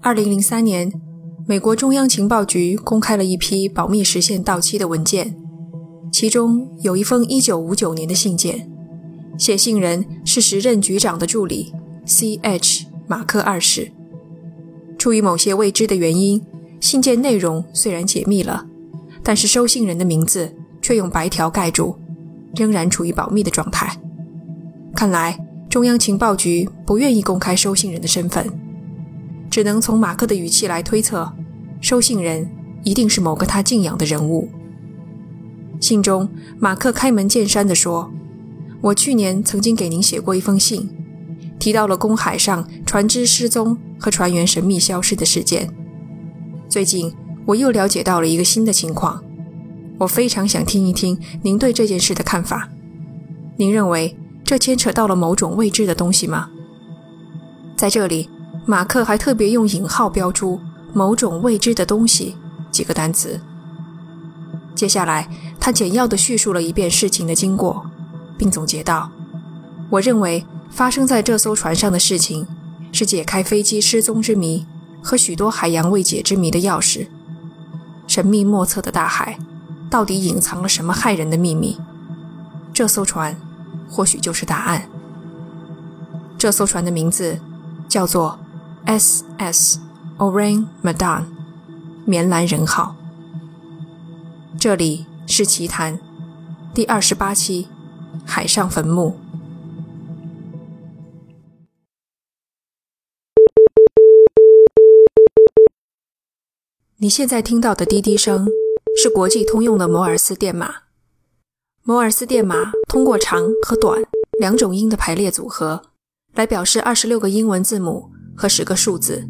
二零零三年，美国中央情报局公开了一批保密时限到期的文件，其中有一封一九五九年的信件，写信人是时任局长的助理 C.H. 马克二世。出于某些未知的原因，信件内容虽然解密了，但是收信人的名字却用白条盖住，仍然处于保密的状态。看来中央情报局不愿意公开收信人的身份，只能从马克的语气来推测，收信人一定是某个他敬仰的人物。信中，马克开门见山地说：“我去年曾经给您写过一封信。”提到了公海上船只失踪和船员神秘消失的事件。最近我又了解到了一个新的情况，我非常想听一听您对这件事的看法。您认为这牵扯到了某种未知的东西吗？在这里，马克还特别用引号标出“某种未知的东西”几个单词。接下来，他简要地叙述了一遍事情的经过，并总结道：“我认为。”发生在这艘船上的事情，是解开飞机失踪之谜和许多海洋未解之谜的钥匙。神秘莫测的大海，到底隐藏了什么骇人的秘密？这艘船，或许就是答案。这艘船的名字叫做 S.S. Orang Medan，棉兰人号。这里是奇谈第二十八期，海上坟墓。你现在听到的滴滴声是国际通用的摩尔斯电码。摩尔斯电码通过长和短两种音的排列组合来表示二十六个英文字母和十个数字。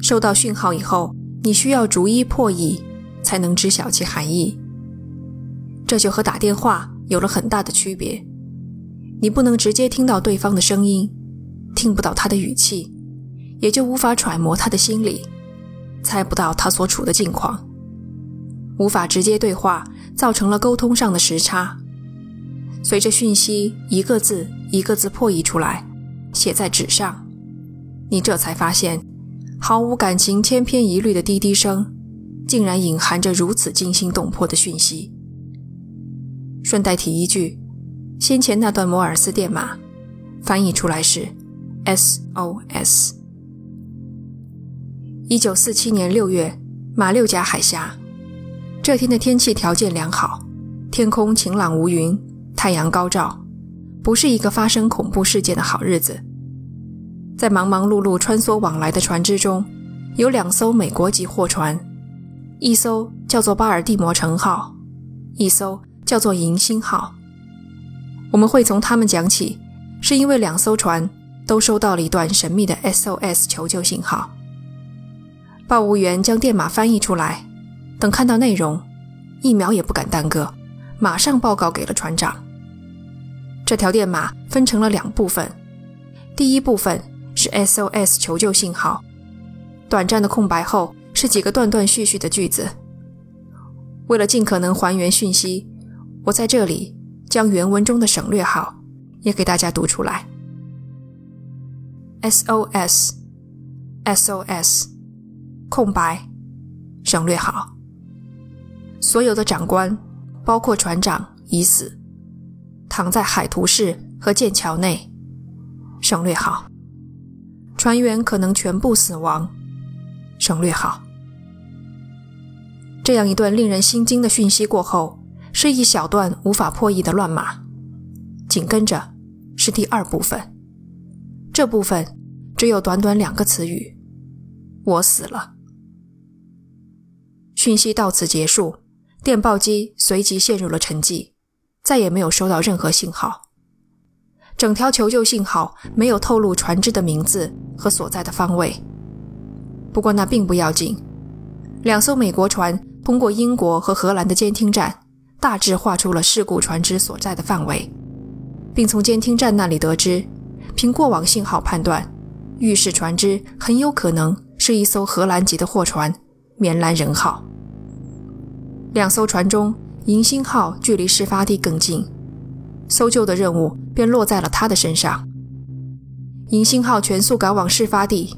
收到讯号以后，你需要逐一破译才能知晓其含义。这就和打电话有了很大的区别。你不能直接听到对方的声音，听不到他的语气，也就无法揣摩他的心理。猜不到他所处的境况，无法直接对话，造成了沟通上的时差。随着讯息一个字一个字破译出来，写在纸上，你这才发现，毫无感情、千篇一律的滴滴声，竟然隐含着如此惊心动魄的讯息。顺带提一句，先前那段摩尔斯电码，翻译出来是 SOS。一九四七年六月，马六甲海峡，这天的天气条件良好，天空晴朗无云，太阳高照，不是一个发生恐怖事件的好日子。在忙忙碌碌穿梭往来的船只中，有两艘美国籍货船，一艘叫做巴尔的摩城号，一艘叫做银星号。我们会从他们讲起，是因为两艘船都收到了一段神秘的 SOS 求救信号。报务员将电码翻译出来，等看到内容，一秒也不敢耽搁，马上报告给了船长。这条电码分成了两部分，第一部分是 SOS 求救信号，短暂的空白后是几个断断续续的句子。为了尽可能还原讯息，我在这里将原文中的省略号也给大家读出来：SOS，SOS。空白，省略号。所有的长官，包括船长，已死，躺在海图室和剑桥内，省略号。船员可能全部死亡，省略号。这样一段令人心惊的讯息过后，是一小段无法破译的乱码。紧跟着是第二部分，这部分只有短短两个词语：我死了。讯息到此结束，电报机随即陷入了沉寂，再也没有收到任何信号。整条求救信号没有透露船只的名字和所在的方位。不过那并不要紧，两艘美国船通过英国和荷兰的监听站，大致画出了事故船只所在的范围，并从监听站那里得知，凭过往信号判断，预示船只很有可能是一艘荷兰籍的货船“棉兰人号”。两艘船中，银星号距离事发地更近，搜救的任务便落在了他的身上。银星号全速赶往事发地。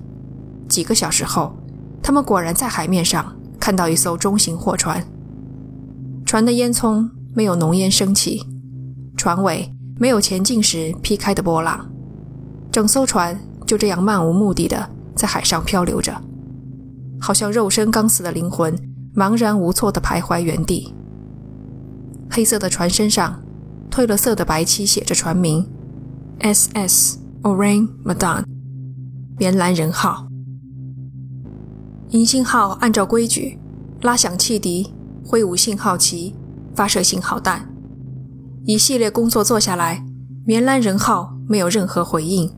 几个小时后，他们果然在海面上看到一艘中型货船。船的烟囱没有浓烟升起，船尾没有前进时劈开的波浪，整艘船就这样漫无目的的在海上漂流着，好像肉身刚死的灵魂茫然无措的徘徊原地。黑色的船身上，褪了色的白漆写着船名：S.S. Orang Madan 棉兰人号。银星号按照规矩拉响汽笛，挥舞信号旗，发射信号弹。一系列工作做下来，棉兰人号没有任何回应，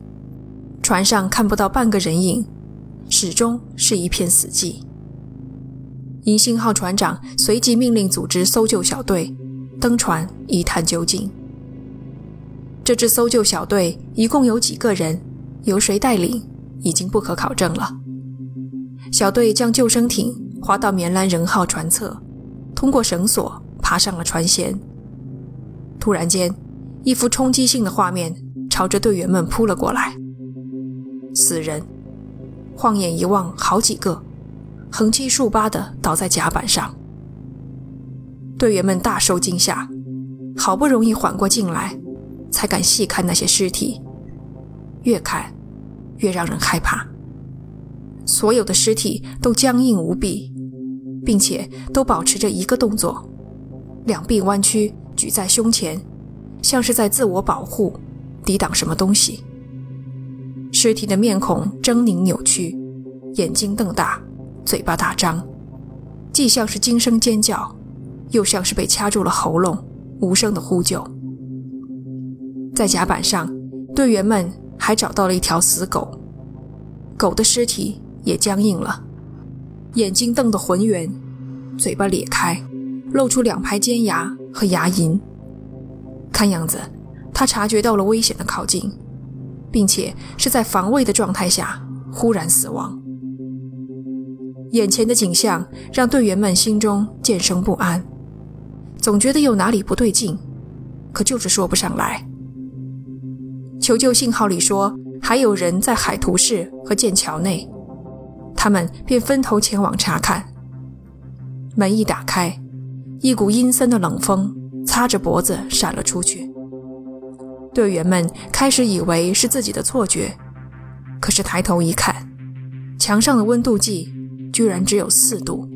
船上看不到半个人影，始终是一片死寂。银星号船长随即命令组织搜救小队登船一探究竟。这支搜救小队一共有几个人，由谁带领，已经不可考证了。小队将救生艇划到棉兰人号船侧，通过绳索爬上了船舷。突然间，一幅冲击性的画面朝着队员们扑了过来。死人，晃眼一望，好几个，横七竖八的倒在甲板上。队员们大受惊吓，好不容易缓过劲来，才敢细看那些尸体。越看，越让人害怕。所有的尸体都僵硬无比，并且都保持着一个动作：两臂弯曲，举在胸前，像是在自我保护，抵挡什么东西。尸体的面孔狰狞扭曲，眼睛瞪大，嘴巴大张，既像是惊声尖叫，又像是被掐住了喉咙，无声的呼救。在甲板上，队员们还找到了一条死狗，狗的尸体。也僵硬了，眼睛瞪得浑圆，嘴巴裂开，露出两排尖牙和牙龈。看样子，他察觉到了危险的靠近，并且是在防卫的状态下忽然死亡。眼前的景象让队员们心中渐生不安，总觉得有哪里不对劲，可就是说不上来。求救信号里说还有人在海图市和剑桥内。他们便分头前往查看。门一打开，一股阴森的冷风擦着脖子闪了出去。队员们开始以为是自己的错觉，可是抬头一看，墙上的温度计居然只有四度，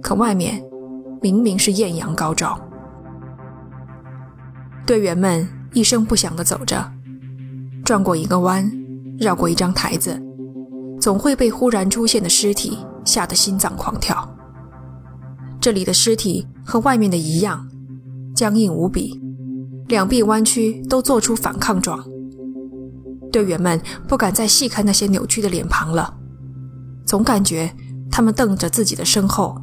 可外面明明是艳阳高照。队员们一声不响地走着，转过一个弯，绕过一张台子。总会被忽然出现的尸体吓得心脏狂跳。这里的尸体和外面的一样，僵硬无比，两臂弯曲，都做出反抗状。队员们不敢再细看那些扭曲的脸庞了，总感觉他们瞪着自己的身后，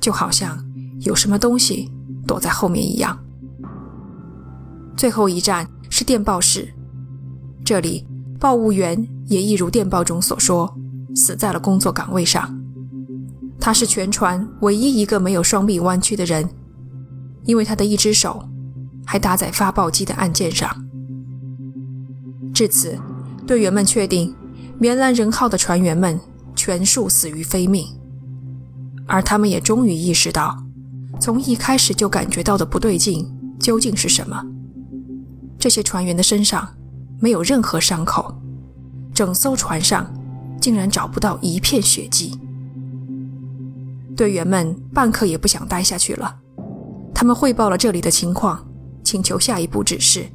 就好像有什么东西躲在后面一样。最后一站是电报室，这里报务员。也一如电报中所说，死在了工作岗位上。他是全船唯一一个没有双臂弯曲的人，因为他的一只手还搭在发报机的按键上。至此，队员们确定棉兰人号的船员们全数死于非命，而他们也终于意识到，从一开始就感觉到的不对劲究竟是什么。这些船员的身上没有任何伤口。整艘船上竟然找不到一片血迹，队员们半刻也不想待下去了。他们汇报了这里的情况，请求下一步指示。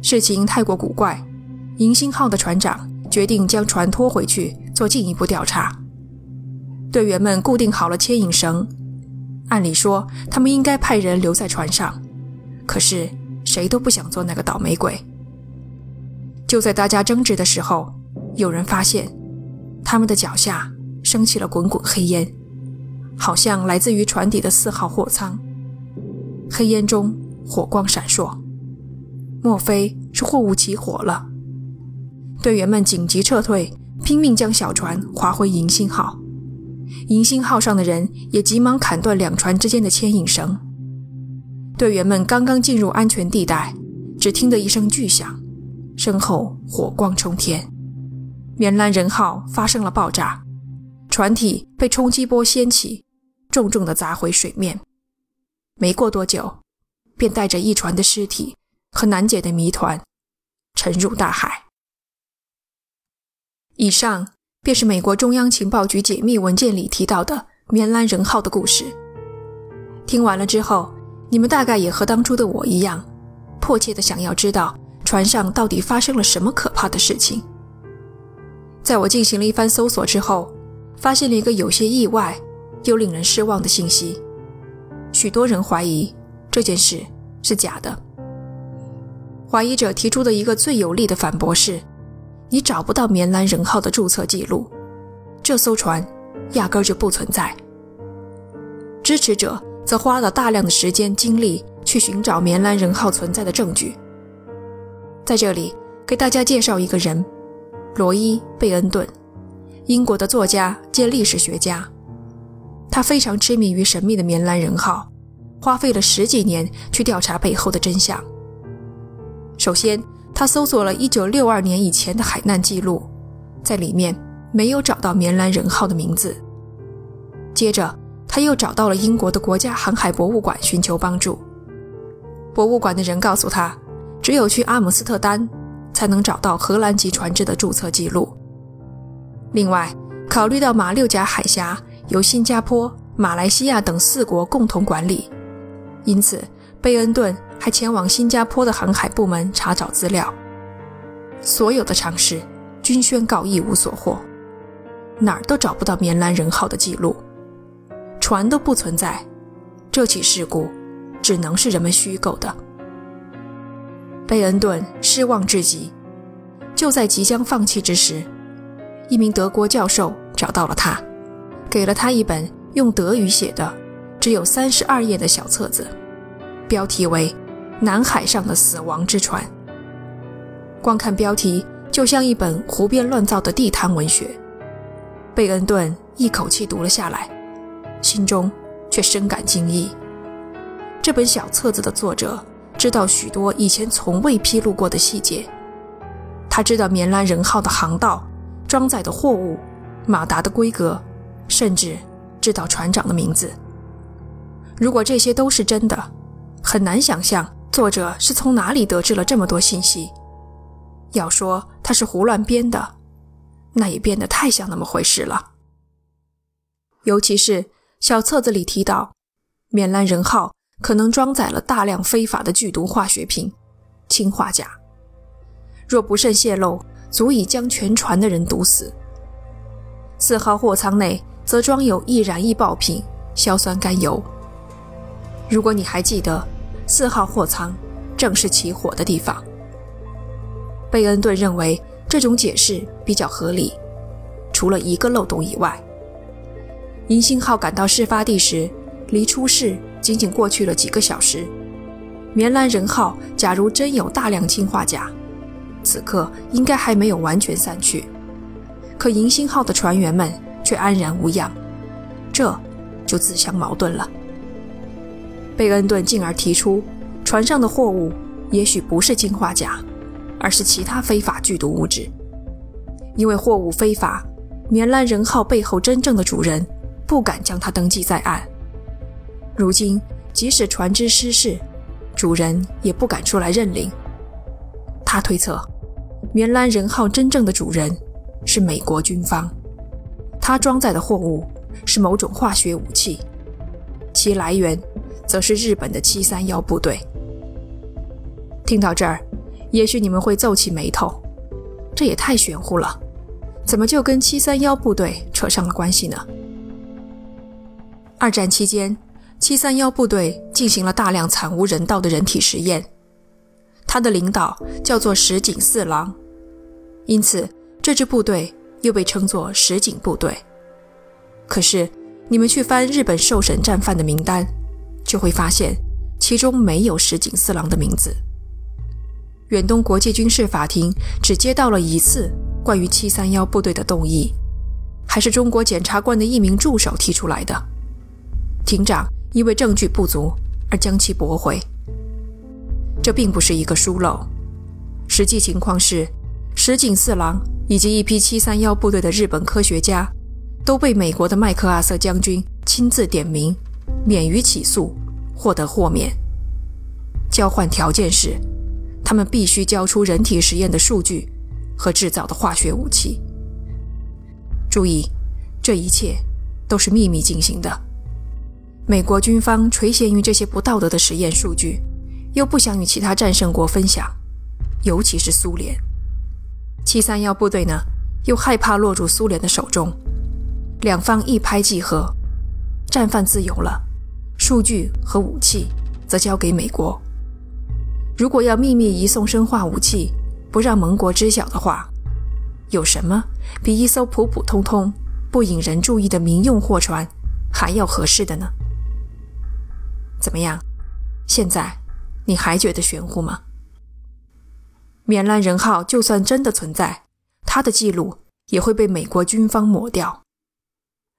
事情太过古怪，银星号的船长决定将船拖回去做进一步调查。队员们固定好了牵引绳，按理说他们应该派人留在船上，可是谁都不想做那个倒霉鬼。就在大家争执的时候，有人发现他们的脚下升起了滚滚黑烟，好像来自于船底的四号货舱。黑烟中火光闪烁，莫非是货物起火了？队员们紧急撤退，拼命将小船划回银星号。银星号上的人也急忙砍断两船之间的牵引绳。队员们刚刚进入安全地带，只听得一声巨响。身后火光冲天，棉兰人号发生了爆炸，船体被冲击波掀起，重重地砸回水面。没过多久，便带着一船的尸体和难解的谜团沉入大海。以上便是美国中央情报局解密文件里提到的棉兰人号的故事。听完了之后，你们大概也和当初的我一样，迫切的想要知道船上到底发生了什么可怕的事情。在我进行了一番搜索之后，发现了一个有些意外又令人失望的信息：许多人怀疑这件事是假的。怀疑者提出的一个最有力的反驳是：你找不到棉兰人号的注册记录，这艘船压根就不存在。支持者。则花了大量的时间精力去寻找棉兰人号存在的证据。在这里，给大家介绍一个人——罗伊·贝恩顿，英国的作家兼历史学家。他非常痴迷于神秘的棉兰人号，花费了十几年去调查背后的真相。首先，他搜索了1962年以前的海难记录，在里面没有找到棉兰人号的名字。接着，他又找到了英国的国家航海博物馆寻求帮助。博物馆的人告诉他，只有去阿姆斯特丹才能找到荷兰籍船只的注册记录。另外，考虑到马六甲海峡由新加坡、马来西亚等四国共同管理，因此贝恩顿还前往新加坡的航海部门查找资料。所有的尝试均宣告一无所获，哪儿都找不到棉兰人号的记录。船都不存在，这起事故只能是人们虚构的。贝恩顿失望至极，就在即将放弃之时，一名德国教授找到了他，给了他一本用德语写的、只有三十二页的小册子，标题为《南海上的死亡之船》。光看标题，就像一本胡编乱造的地摊文学。贝恩顿一口气读了下来。心中却深感惊异。这本小册子的作者知道许多以前从未披露过的细节。他知道棉兰人号的航道、装载的货物、马达的规格，甚至知道船长的名字。如果这些都是真的，很难想象作者是从哪里得知了这么多信息。要说他是胡乱编的，那也变得太像那么回事了。尤其是。小册子里提到，缅兰人号可能装载了大量非法的剧毒化学品——氰化钾。若不慎泄露，足以将全船的人毒死。四号货舱内则装有易燃易爆品——硝酸甘油。如果你还记得，四号货舱正是起火的地方。贝恩顿认为这种解释比较合理，除了一个漏洞以外。银星号赶到事发地时，离出事仅仅过去了几个小时。棉兰人号假如真有大量氰化钾，此刻应该还没有完全散去。可银星号的船员们却安然无恙，这就自相矛盾了。贝恩顿进而提出，船上的货物也许不是氰化钾，而是其他非法剧毒物质。因为货物非法，棉兰人号背后真正的主人。不敢将它登记在案。如今，即使船只失事，主人也不敢出来认领。他推测，棉兰人号真正的主人是美国军方，它装载的货物是某种化学武器，其来源则是日本的七三幺部队。听到这儿，也许你们会皱起眉头，这也太玄乎了，怎么就跟七三幺部队扯上了关系呢？二战期间，七三幺部队进行了大量惨无人道的人体实验。他的领导叫做石井四郎，因此这支部队又被称作石井部队。可是，你们去翻日本受审战犯的名单，就会发现其中没有石井四郎的名字。远东国际军事法庭只接到了一次关于七三幺部队的动议，还是中国检察官的一名助手提出来的。庭长因为证据不足而将其驳回。这并不是一个疏漏，实际情况是，石井四郎以及一批七三幺部队的日本科学家都被美国的麦克阿瑟将军亲自点名，免于起诉，获得豁免。交换条件是，他们必须交出人体实验的数据和制造的化学武器。注意，这一切都是秘密进行的。美国军方垂涎于这些不道德的实验数据，又不想与其他战胜国分享，尤其是苏联。七三幺部队呢，又害怕落入苏联的手中。两方一拍即合，战犯自由了，数据和武器则交给美国。如果要秘密移送生化武器，不让盟国知晓的话，有什么比一艘普普通通、不引人注意的民用货船还要合适的呢？怎么样？现在你还觉得玄乎吗？缅兰人号就算真的存在，它的记录也会被美国军方抹掉。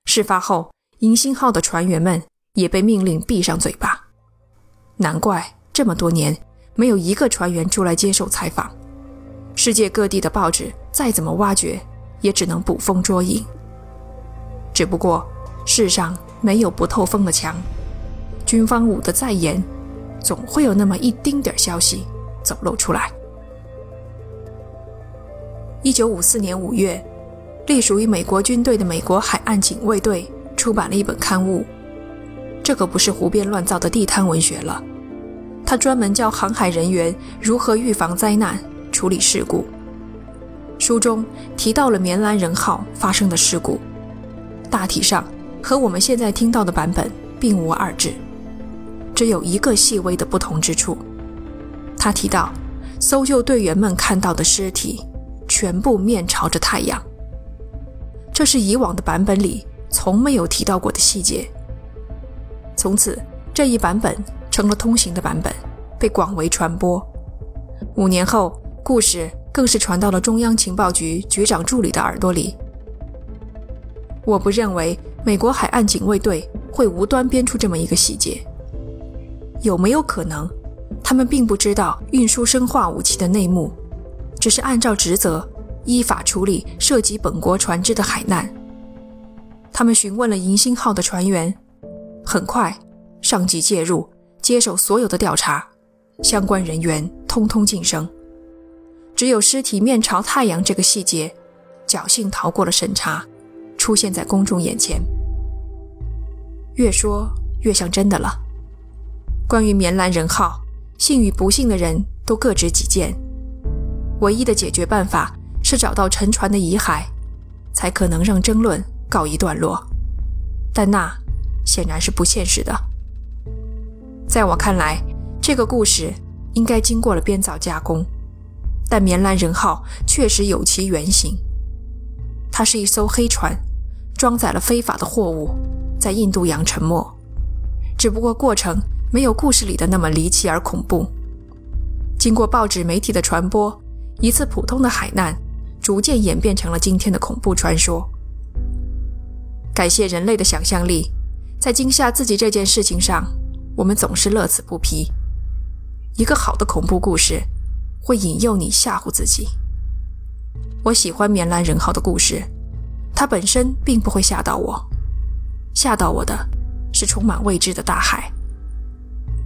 事发后，银星号的船员们也被命令闭上嘴巴。难怪这么多年没有一个船员出来接受采访。世界各地的报纸再怎么挖掘，也只能捕风捉影。只不过世上没有不透风的墙，军方捂得再严，总会有那么一丁点消息走漏出来。一九五四年五月，隶属于美国军队的美国海岸警卫队出版了一本刊物，这可不是胡编乱造的地摊文学了，他专门教航海人员如何预防灾难。处理事故。书中提到了棉兰人号发生的事故，大体上和我们现在听到的版本并无二致，只有一个细微的不同之处。他提到，搜救队员们看到的尸体全部面朝着太阳，这是以往的版本里从没有提到过的细节。从此，这一版本成了通行的版本，被广为传播。五年后。故事更是传到了中央情报局局长助理的耳朵里。我不认为美国海岸警卫队会无端编出这么一个细节。有没有可能，他们并不知道运输生化武器的内幕，只是按照职责依法处理涉及本国船只的海难？他们询问了银星号的船员，很快，上级介入，接手所有的调查，相关人员通通晋升。只有尸体面朝太阳这个细节，侥幸逃过了审查，出现在公众眼前。越说越像真的了。关于棉兰人号，幸与不幸的人都各执己见。唯一的解决办法是找到沉船的遗骸，才可能让争论告一段落。但那显然是不现实的。在我看来，这个故事应该经过了编造加工。但棉兰人号确实有其原型，它是一艘黑船，装载了非法的货物，在印度洋沉没。只不过过程没有故事里的那么离奇而恐怖。经过报纸媒体的传播，一次普通的海难逐渐演变成了今天的恐怖传说。感谢人类的想象力，在惊吓自己这件事情上，我们总是乐此不疲。一个好的恐怖故事。会引诱你吓唬自己。我喜欢棉兰人号的故事，它本身并不会吓到我，吓到我的是充满未知的大海。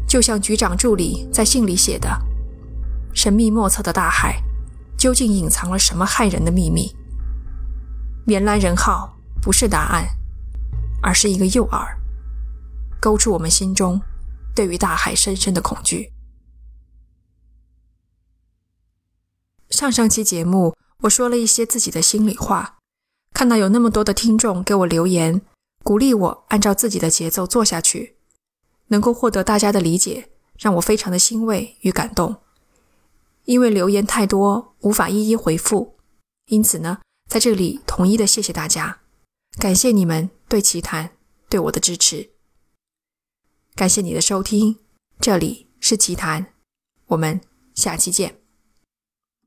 就像局长助理在信里写的：“神秘莫测的大海，究竟隐藏了什么骇人的秘密？”棉兰人号不是答案，而是一个诱饵，勾出我们心中对于大海深深的恐惧。上上期节目，我说了一些自己的心里话，看到有那么多的听众给我留言，鼓励我按照自己的节奏做下去，能够获得大家的理解，让我非常的欣慰与感动。因为留言太多，无法一一回复，因此呢，在这里统一的谢谢大家，感谢你们对奇谈对我的支持，感谢你的收听，这里是奇谈，我们下期见。